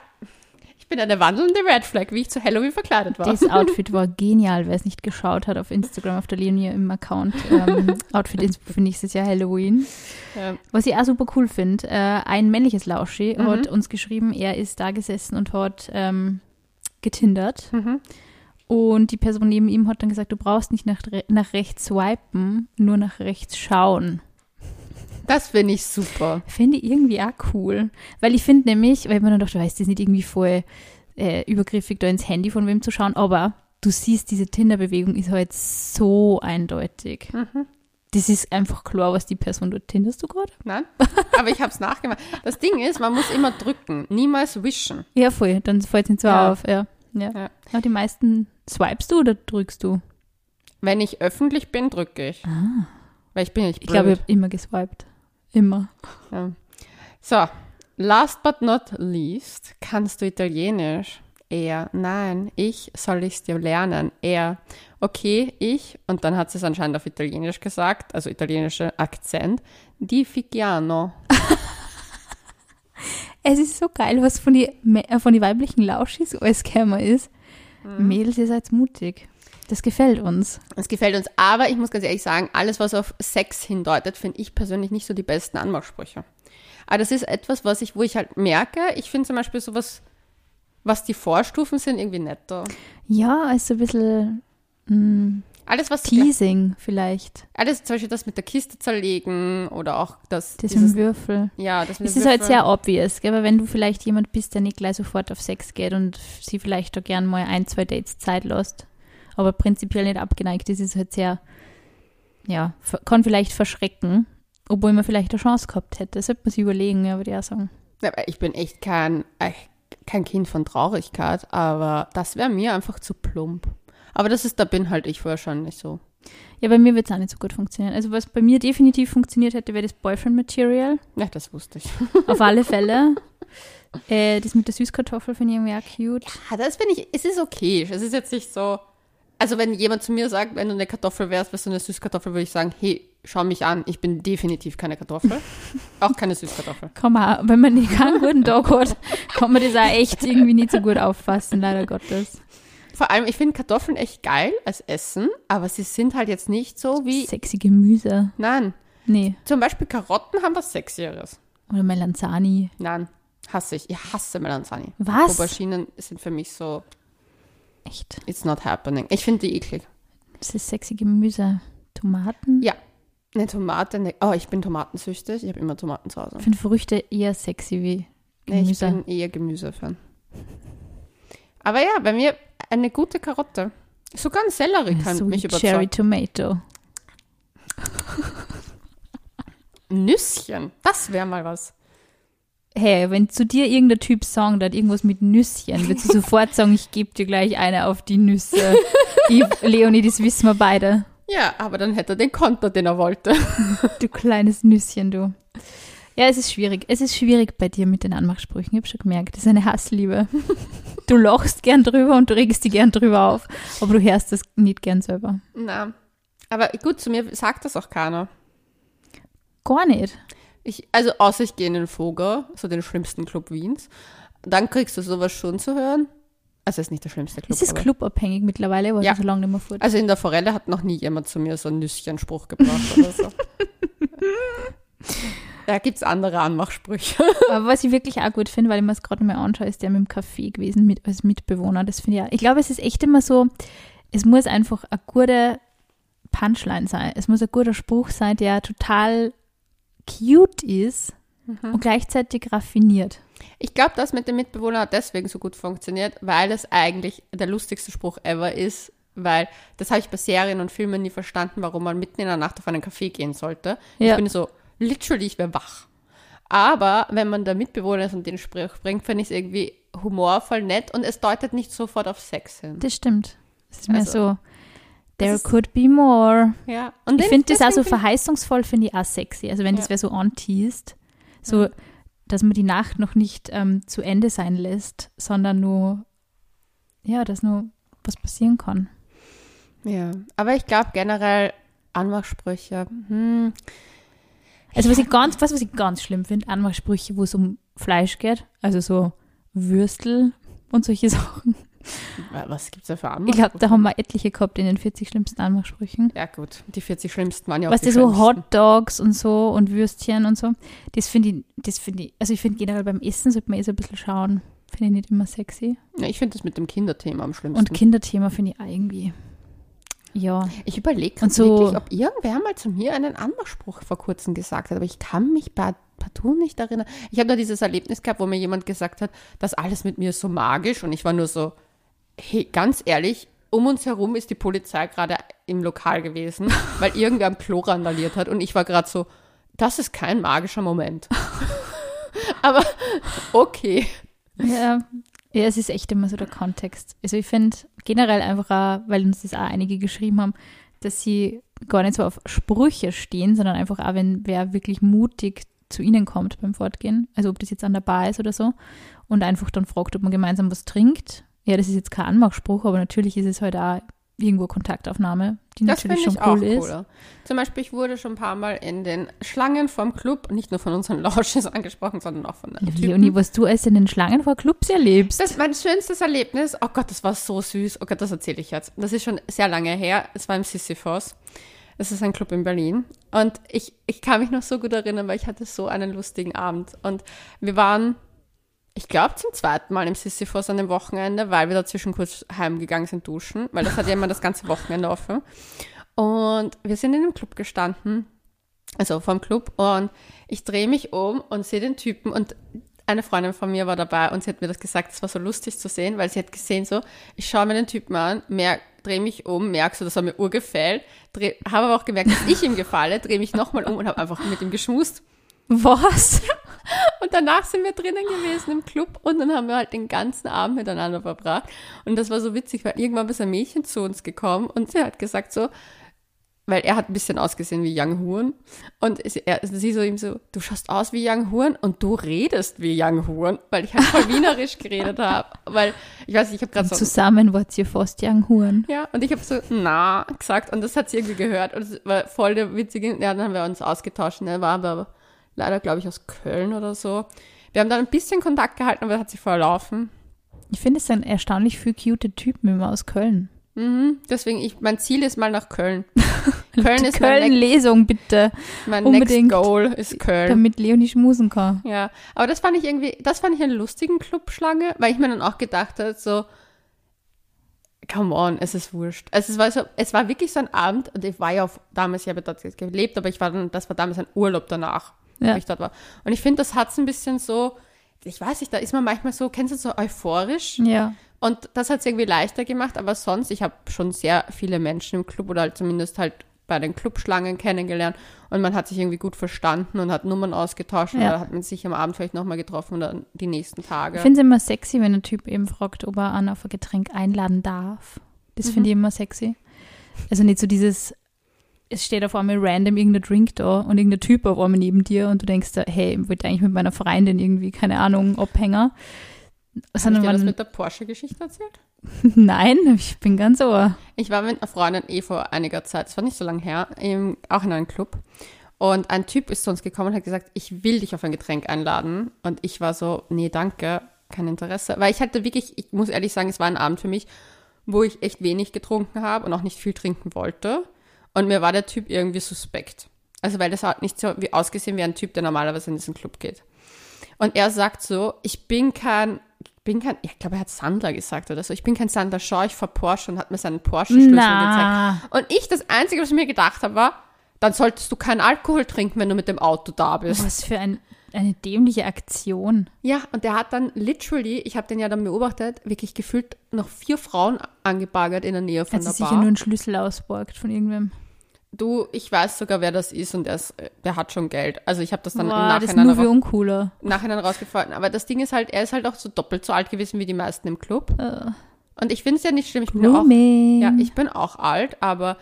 Ich bin eine wandelnde Red Flag, wie ich zu Halloween verkleidet war. Das Outfit war genial, wer es nicht geschaut hat auf Instagram, auf der Leonie im Account. Ähm, Outfit ist für nächstes Jahr Halloween. Ja. Was ich auch super cool finde, äh, ein männliches Lauschi Mhm. hat uns geschrieben, er ist da gesessen und hat ähm, getindert. Mhm. Und die Person neben ihm hat dann gesagt, du brauchst nicht nach, nach rechts swipen, nur nach rechts schauen. Das finde ich super. Finde ich irgendwie auch cool. Weil ich finde nämlich, weil man dann dachte, weißt du, das ist nicht irgendwie voll äh, übergriffig, da ins Handy von wem zu schauen, aber du siehst, diese Tinder-Bewegung ist halt so eindeutig. Mhm. Das ist einfach klar, was die Person dort tinderst du gerade? Nein, aber ich habe es nachgemacht. Das Ding ist, man muss immer drücken, niemals wischen. Ja, voll. Dann fällt es nicht so Ja. auf. Ja. Ja. Ja. Aber die meisten swipest du oder drückst du? Wenn ich öffentlich bin, drücke ich. Weil ich bin nicht Ich blöd. glaube, ich habe immer geswiped. Immer. Ja. So, last but not least, kannst du Italienisch? Er, nein, ich soll es dir lernen. Er, okay, ich, und dann hat sie es anscheinend auf Italienisch gesagt, also italienischer Akzent, di Figiano. Es ist so geil, was von die, äh, von die weiblichen Lauschis alles gekommen ist. Mhm. Mädels, ihr seid mutig. Das gefällt uns. Es gefällt uns, aber ich muss ganz ehrlich sagen, alles, was auf Sex hindeutet, finde ich persönlich nicht so die besten Anmachsprüche. Aber das ist etwas, was ich, wo ich halt merke, ich finde zum Beispiel sowas, was die Vorstufen sind, irgendwie netter. Ja, ist so ein bisschen mh, Alles, was Teasing vielleicht. Alles zum Beispiel das mit der Kiste zerlegen oder auch das, Das dieses, mit dem Würfel. ja, das mit Es ist halt sehr obvious, gell? aber wenn du vielleicht jemand bist, der nicht gleich sofort auf Sex geht und sie vielleicht da gern mal ein, zwei Dates Zeit lässt, aber prinzipiell nicht abgeneigt ist, ist es halt sehr, ja, kann vielleicht verschrecken, obwohl man vielleicht eine Chance gehabt hätte. Das sollte man sich überlegen, ja, würde ich auch sagen. Aber ich bin echt kein, äh, kein Kind von Traurigkeit, aber das wäre mir einfach zu plump. Aber das ist, da bin halt ich wahrscheinlich so. Ja, bei mir wird es auch nicht so gut funktionieren. Also was bei mir definitiv funktioniert hätte, wäre das Boyfriend-Material. Ja, das wusste ich. Auf alle Fälle. Äh, das mit der Süßkartoffel finde ich irgendwie auch cute. Ja, das finde ich, es ist okay. Es ist jetzt nicht so, also wenn jemand zu mir sagt, wenn du eine Kartoffel wärst, wärst du eine Süßkartoffel, würde ich sagen, hey, schau mich an, ich bin definitiv keine Kartoffel. auch keine Süßkartoffel. Kann man, wenn man nicht keinen guten Tag hat, kann man das auch echt irgendwie nicht so gut auffassen, leider Gottes. Vor allem, ich finde Kartoffeln echt geil als Essen, aber sie sind halt jetzt nicht so wie, Sexy Gemüse. nein. Nee. Zum Beispiel Karotten haben was Sexieres. Oder Melanzani. Nein, hasse ich. Ich hasse Melanzani. Was? Auberginen sind für mich so, Echt? it's not happening. Ich finde die eklig. Das ist sexy Gemüse. Tomaten? Ja. Eine Tomate, ne, oh, ich bin tomatensüchtig. Ich habe immer Tomaten zu Hause. Ich finde Früchte eher sexy wie Nee, ich Gemüse. bin eher Gemüsefan. Aber ja, bei mir eine gute Karotte. Sogar ein Sellerie kann so mich wie Cherry überzeugen. Tomato. Nüsschen, das wäre mal was. Hey, wenn zu dir irgendein Typ sagt, hat irgendwas mit Nüsschen, würdest du sofort sagen, ich gebe dir gleich eine auf die Nüsse. Die, Leonie, das wissen wir beide. Ja, aber dann hätte er den Konter, den er wollte. Du kleines Nüsschen, du. Ja, es ist schwierig. Es ist schwierig bei dir mit den Anmachsprüchen. Ich habe schon gemerkt, das ist eine Hassliebe. Du lachst gern drüber und du regst dich gern drüber auf, aber du hörst das nicht gern selber. Na, aber gut, zu mir sagt das auch keiner. Gar nicht. Ich, also außer ich gehe in den Vogel, so den schlimmsten Club Wiens. Dann kriegst du sowas schon zu hören. Also ist nicht der schlimmste Club. Es ist aber- clubabhängig mittlerweile, weil Ja. so lange nicht mehr fort. Also in der Forelle hat noch nie jemand zu mir so einen Nüsschenspruch gebracht oder so. Da gibt es andere Anmachsprüche. Aber was ich wirklich auch gut finde, weil ich mir es gerade mal anschaue, ist der mit dem Café gewesen mit, als Mitbewohner. Das finde ich auch. Ich glaube, es ist echt immer so, es muss einfach eine gute Punchline sein. Es muss ein guter Spruch sein, der total cute ist Mhm. und gleichzeitig raffiniert. Ich glaube, das mit dem Mitbewohner hat deswegen so gut funktioniert, weil es eigentlich der lustigste Spruch ever ist, weil das habe ich bei Serien und Filmen nie verstanden, warum man mitten in der Nacht auf einen Café gehen sollte. Ich Ja. bin so, literally, ich wäre wach. Aber wenn man der Mitbewohner ist und den Spruch bringt, finde ich es irgendwie humorvoll nett und es deutet nicht sofort auf Sex hin. Das stimmt. Es ist mehr Also, so, there could be more. Ja. Und ich finde das auch so deswegen find verheißungsvoll, finde ich auch sexy. Also wenn das Ja. wer so anteast, so, Ja. dass man die Nacht noch nicht ähm, zu Ende sein lässt, sondern nur, ja, dass nur was passieren kann. Ja. Aber ich glaube generell Anmachsprüche. Hm, Also was ich ganz, was, was ich ganz schlimm finde, Anmachsprüche, wo es um Fleisch geht, also so Würstel und solche Sachen. Was gibt es da für Ich Anmachsprüche? glaube, da haben wir etliche gehabt in den 40 schlimmsten Anmachsprüchen. Ja gut, die 40 schlimmsten waren ja auch Was die die so. Hot Dogs und so und Würstchen und so, das finde ich, das finde ich, also ich finde generell beim Essen sollte man eh so ein bisschen schauen. Finde ich nicht immer sexy. Ja, ich finde das mit dem Kinderthema am schlimmsten. Und Kinderthema finde ich auch irgendwie. Ja. Ich überlege so- wirklich, ob irgendwer mal zu mir einen Anmachspruch vor kurzem gesagt hat, aber ich kann mich par- partout nicht erinnern. Ich habe da dieses Erlebnis gehabt, wo mir jemand gesagt hat, das alles mit mir ist so magisch und ich war nur so, hey, ganz ehrlich, um uns herum ist die Polizei gerade im Lokal gewesen, weil irgendwer am Klo randaliert hat und ich war gerade so, das ist kein magischer Moment. aber okay. ja. Ja, es ist echt immer so der Kontext. Also ich finde generell einfach auch, weil uns das auch einige geschrieben haben, dass sie gar nicht so auf Sprüche stehen, sondern einfach auch, wenn wer wirklich mutig zu ihnen kommt beim Fortgehen, also ob das jetzt an der Bar ist oder so, und einfach dann fragt, ob man gemeinsam was trinkt. Ja, das ist jetzt kein Anmachspruch, aber natürlich ist es halt auch irgendwo Kontaktaufnahme, die Das natürlich schon ich cool auch ist. cooler. Zum Beispiel, ich wurde schon ein paar Mal in den Schlangen vom Club, nicht nur von unseren Lounges angesprochen, sondern auch von Typen. Leonie, was du alles in den Schlangen vor Clubs erlebst. Das mein schönstes Erlebnis, oh Gott, das war so süß. Oh Gott, das erzähle ich jetzt. Das ist schon sehr lange her. Es war im Sisyphos. Es ist ein Club in Berlin. Und ich, ich kann mich noch so gut erinnern, weil ich hatte so einen lustigen Abend. Und wir waren, ich glaube, zum zweiten Mal im Sisyphos an dem Wochenende, weil wir dazwischen kurz heimgegangen sind duschen, weil das hat ja immer das ganze Wochenende offen. Und wir sind in dem Club gestanden, also vom Club, und ich drehe mich um und sehe den Typen und eine Freundin von mir war dabei und sie hat mir das gesagt, es war so lustig zu sehen, weil sie hat gesehen so, ich schaue mir den Typen an, drehe mich um, merke so, dass er mir urgefällt, habe aber auch gemerkt, dass ich ihm gefalle, drehe mich nochmal um und habe einfach mit ihm geschmust. Was? Und danach sind wir drinnen gewesen im Club und dann haben wir halt den ganzen Abend miteinander verbracht. Und das war so witzig, weil irgendwann ist ein Mädchen zu uns gekommen und sie hat gesagt so, weil er hat ein bisschen ausgesehen wie Young Huren. Und sie, er, sie so ihm so, du schaust aus wie Young Huren und du redest wie Young Huren, weil ich halt voll wienerisch geredet habe. Weil, ich weiß nicht, ich habe gerade so, Zusammen wart ihr fast Young Huren. ja, und ich habe so, na, gesagt und das hat sie irgendwie gehört und es war voll der witzige, ja, dann haben wir uns ausgetauscht, er war aber leider, glaube ich, aus Köln oder so. Wir haben dann ein bisschen Kontakt gehalten, aber er hat sich verlaufen. Ich finde es sind erstaunlich viel cute Typen immer aus Köln. Mhm, deswegen, ich, mein Ziel ist mal nach Köln. Köln ist Köln-Lesung bitte, mein unbedingt. next goal, ist Köln. damit Leonie schmusen kann. Ja, aber das fand ich irgendwie, das fand ich einen lustigen Clubschlange, weil ich mir dann auch gedacht habe, so, come on, es ist wurscht. Also es war so, es war wirklich so ein Abend und ich war ja auf, damals, ich habe dort gelebt, aber ich war dann, das war damals ein Urlaub danach, Ja. wo ich dort war. Und ich finde, das hat es ein bisschen so, ich weiß nicht, da ist man manchmal so, kennst du so euphorisch? Ja. Und das hat es irgendwie leichter gemacht, aber sonst, ich habe schon sehr viele Menschen im Club oder halt zumindest halt bei den Clubschlangen kennengelernt und man hat sich irgendwie gut verstanden und hat Nummern ausgetauscht Ja. oder hat man sich am Abend vielleicht nochmal getroffen oder die nächsten Tage. Ich finde es immer sexy, wenn ein Typ eben fragt, ob er einen auf ein Getränk einladen darf. Das finde ich immer sexy. Also nicht so dieses, es steht auf einmal random irgendein Drink da und irgendein Typ auf einmal neben dir und du denkst da, hey, ich wollte eigentlich mit meiner Freundin irgendwie, keine Ahnung, Abhänger. Ich Sondern dir das mit der Porsche-Geschichte erzählt? nein, ich bin ganz ohr. Ich war mit einer Freundin eh vor einiger Zeit, es war nicht so lange her, im, auch in einem Club. Und ein Typ ist zu uns gekommen und hat gesagt, ich will dich auf ein Getränk einladen. Und ich war so, nee, danke, kein Interesse. Weil ich hatte wirklich, ich muss ehrlich sagen, es war ein Abend für mich, wo ich echt wenig getrunken habe und auch nicht viel trinken wollte. Und mir war der Typ irgendwie suspekt. Also weil das hat nicht so wie ausgesehen wie ein Typ, der normalerweise in diesen Club geht. Und er sagt so, ich bin kein, ich bin kein, ich glaube, er hat Sandler gesagt oder so, ich bin kein Sandler Shaw, ich fahr Porsche und hat mir seinen Porsche-Schlüssel gezeigt. Und ich, das Einzige, was ich mir gedacht habe, war, dann solltest du keinen Alkohol trinken, wenn du mit dem Auto da bist. Was für ein, eine dämliche Aktion. Ja, und der hat dann literally, ich habe den ja dann beobachtet, wirklich gefühlt noch vier Frauen angebaggert in der Nähe von Hat der sicher Bar. nur einen Schlüssel ausborgt von irgendwem. Du, ich weiß sogar, wer das ist und der, ist, der hat schon Geld. Also ich habe das dann Boah, im das ist Nachhinein, raus, uncooler. Nachhinein rausgefunden. Aber das Ding ist halt, er ist halt auch so doppelt so alt gewesen wie die meisten im Club. Äh, Und ich finde es ja nicht schlimm. Ich bin ja auch, ja, ich bin auch alt, aber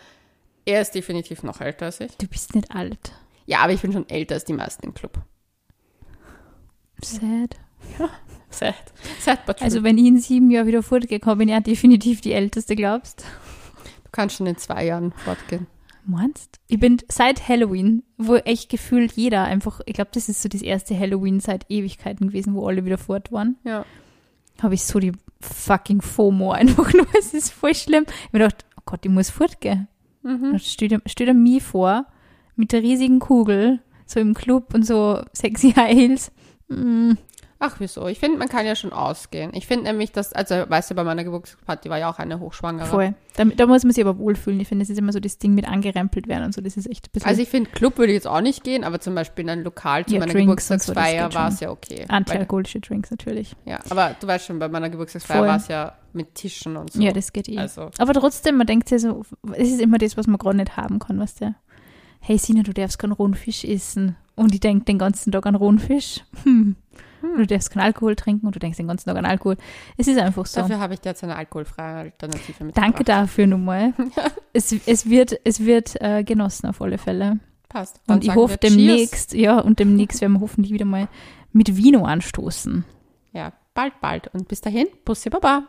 er ist definitiv noch älter als ich. du bist nicht alt. Ja, aber ich bin schon älter als die meisten im Club. Sad. Sad. Sad but true. Also wenn ich in sieben Jahren wieder fortgekommen bin, ja definitiv die Älteste, glaubst du kannst schon in zwei Jahren fortgehen. Meinst? Ich bin seit Halloween, wo echt gefühlt jeder einfach, ich glaube, das ist so das erste Halloween seit Ewigkeiten gewesen, wo alle wieder fort waren, Ja. habe ich so die fucking FOMO einfach nur. Es ist voll schlimm. Ich habe mir gedacht, oh Gott, ich muss fortgehen. Mhm. Er- steht er mir vor, mit der riesigen Kugel, so im Club und so sexy High Heels. Mm, Ach, wieso? Ich finde, man kann ja schon ausgehen. Ich finde nämlich, dass, also, weißt du, bei meiner Geburtstagsparty war ja auch eine Hochschwangere. voll. Da, da muss man sich aber wohlfühlen. Ich finde, das ist immer so das Ding mit angerempelt werden und so. Das ist echt ein bisschen Also ich finde, Club würde ich jetzt auch nicht gehen, aber zum Beispiel in ein Lokal zu Ja, meiner Drinks so, Geburtstagsfeier geht war es ja okay. Antialkoholische Drinks natürlich. ja, aber du weißt schon, bei meiner Geburtstagsfeier war es ja mit Tischen und so. Ja, das geht eh. Also, Aber trotzdem, man denkt sich so, es ist immer das, was man gerade nicht haben kann, weißt du? Hey Sina, du darfst keinen rohen Fisch essen. Und ich denke den ganzen Tag an rohen Fisch. Hm. Du darfst keinen Alkohol trinken und du denkst den ganzen Tag an Alkohol. Es ist einfach so. dafür habe ich dir jetzt eine alkoholfreie Alternative mitgebracht. Danke dafür nochmal. es, es wird, es wird äh, genossen auf alle Fälle. Passt. Dann Und ich hoffe Cheers. demnächst, ja, und demnächst werden wir hoffentlich wieder mal mit Vino anstoßen. Ja, bald, bald. Und bis dahin, Bussi Baba.